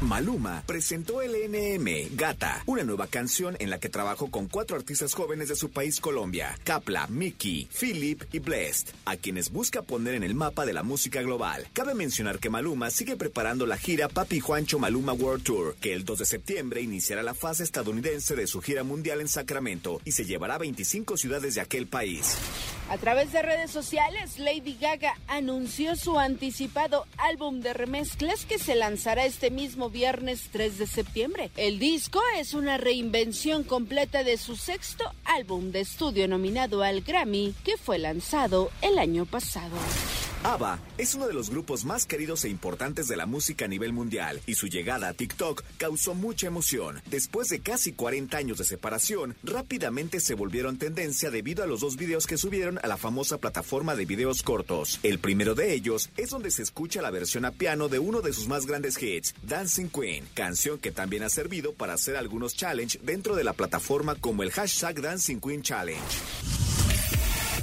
Maluma presentó el NM Gata, una nueva canción en la que trabajó con cuatro artistas jóvenes de su país Colombia, Kapla, Mickey, Philip y Blessed, a quienes busca poner en el mapa de la música global. Cabe mencionar que Maluma sigue preparando la gira Papi Juancho Maluma World Tour, que el 2 de septiembre iniciará la fase estadounidense de su gira mundial en Sacramento y se llevará a 25 ciudades de aquel país. A través de redes sociales, Lady Gaga anunció su anticipado álbum de remezclas que se lanzará este mismo viernes 3 de septiembre. El disco es una reinvención completa de su sexto álbum de estudio nominado al Grammy, que fue lanzado el año pasado. ABBA es uno de los grupos más queridos e importantes de la música a nivel mundial y su llegada a TikTok causó mucha emoción. Después de casi 40 años de separación, rápidamente se volvieron tendencia debido a los dos videos que subieron a la famosa plataforma de videos cortos. El primero de ellos es donde se escucha la versión a piano de uno de sus más grandes hits, Dancing Queen, canción que también ha servido para hacer algunos challenge dentro de la plataforma como el hashtag Dancing Queen Challenge.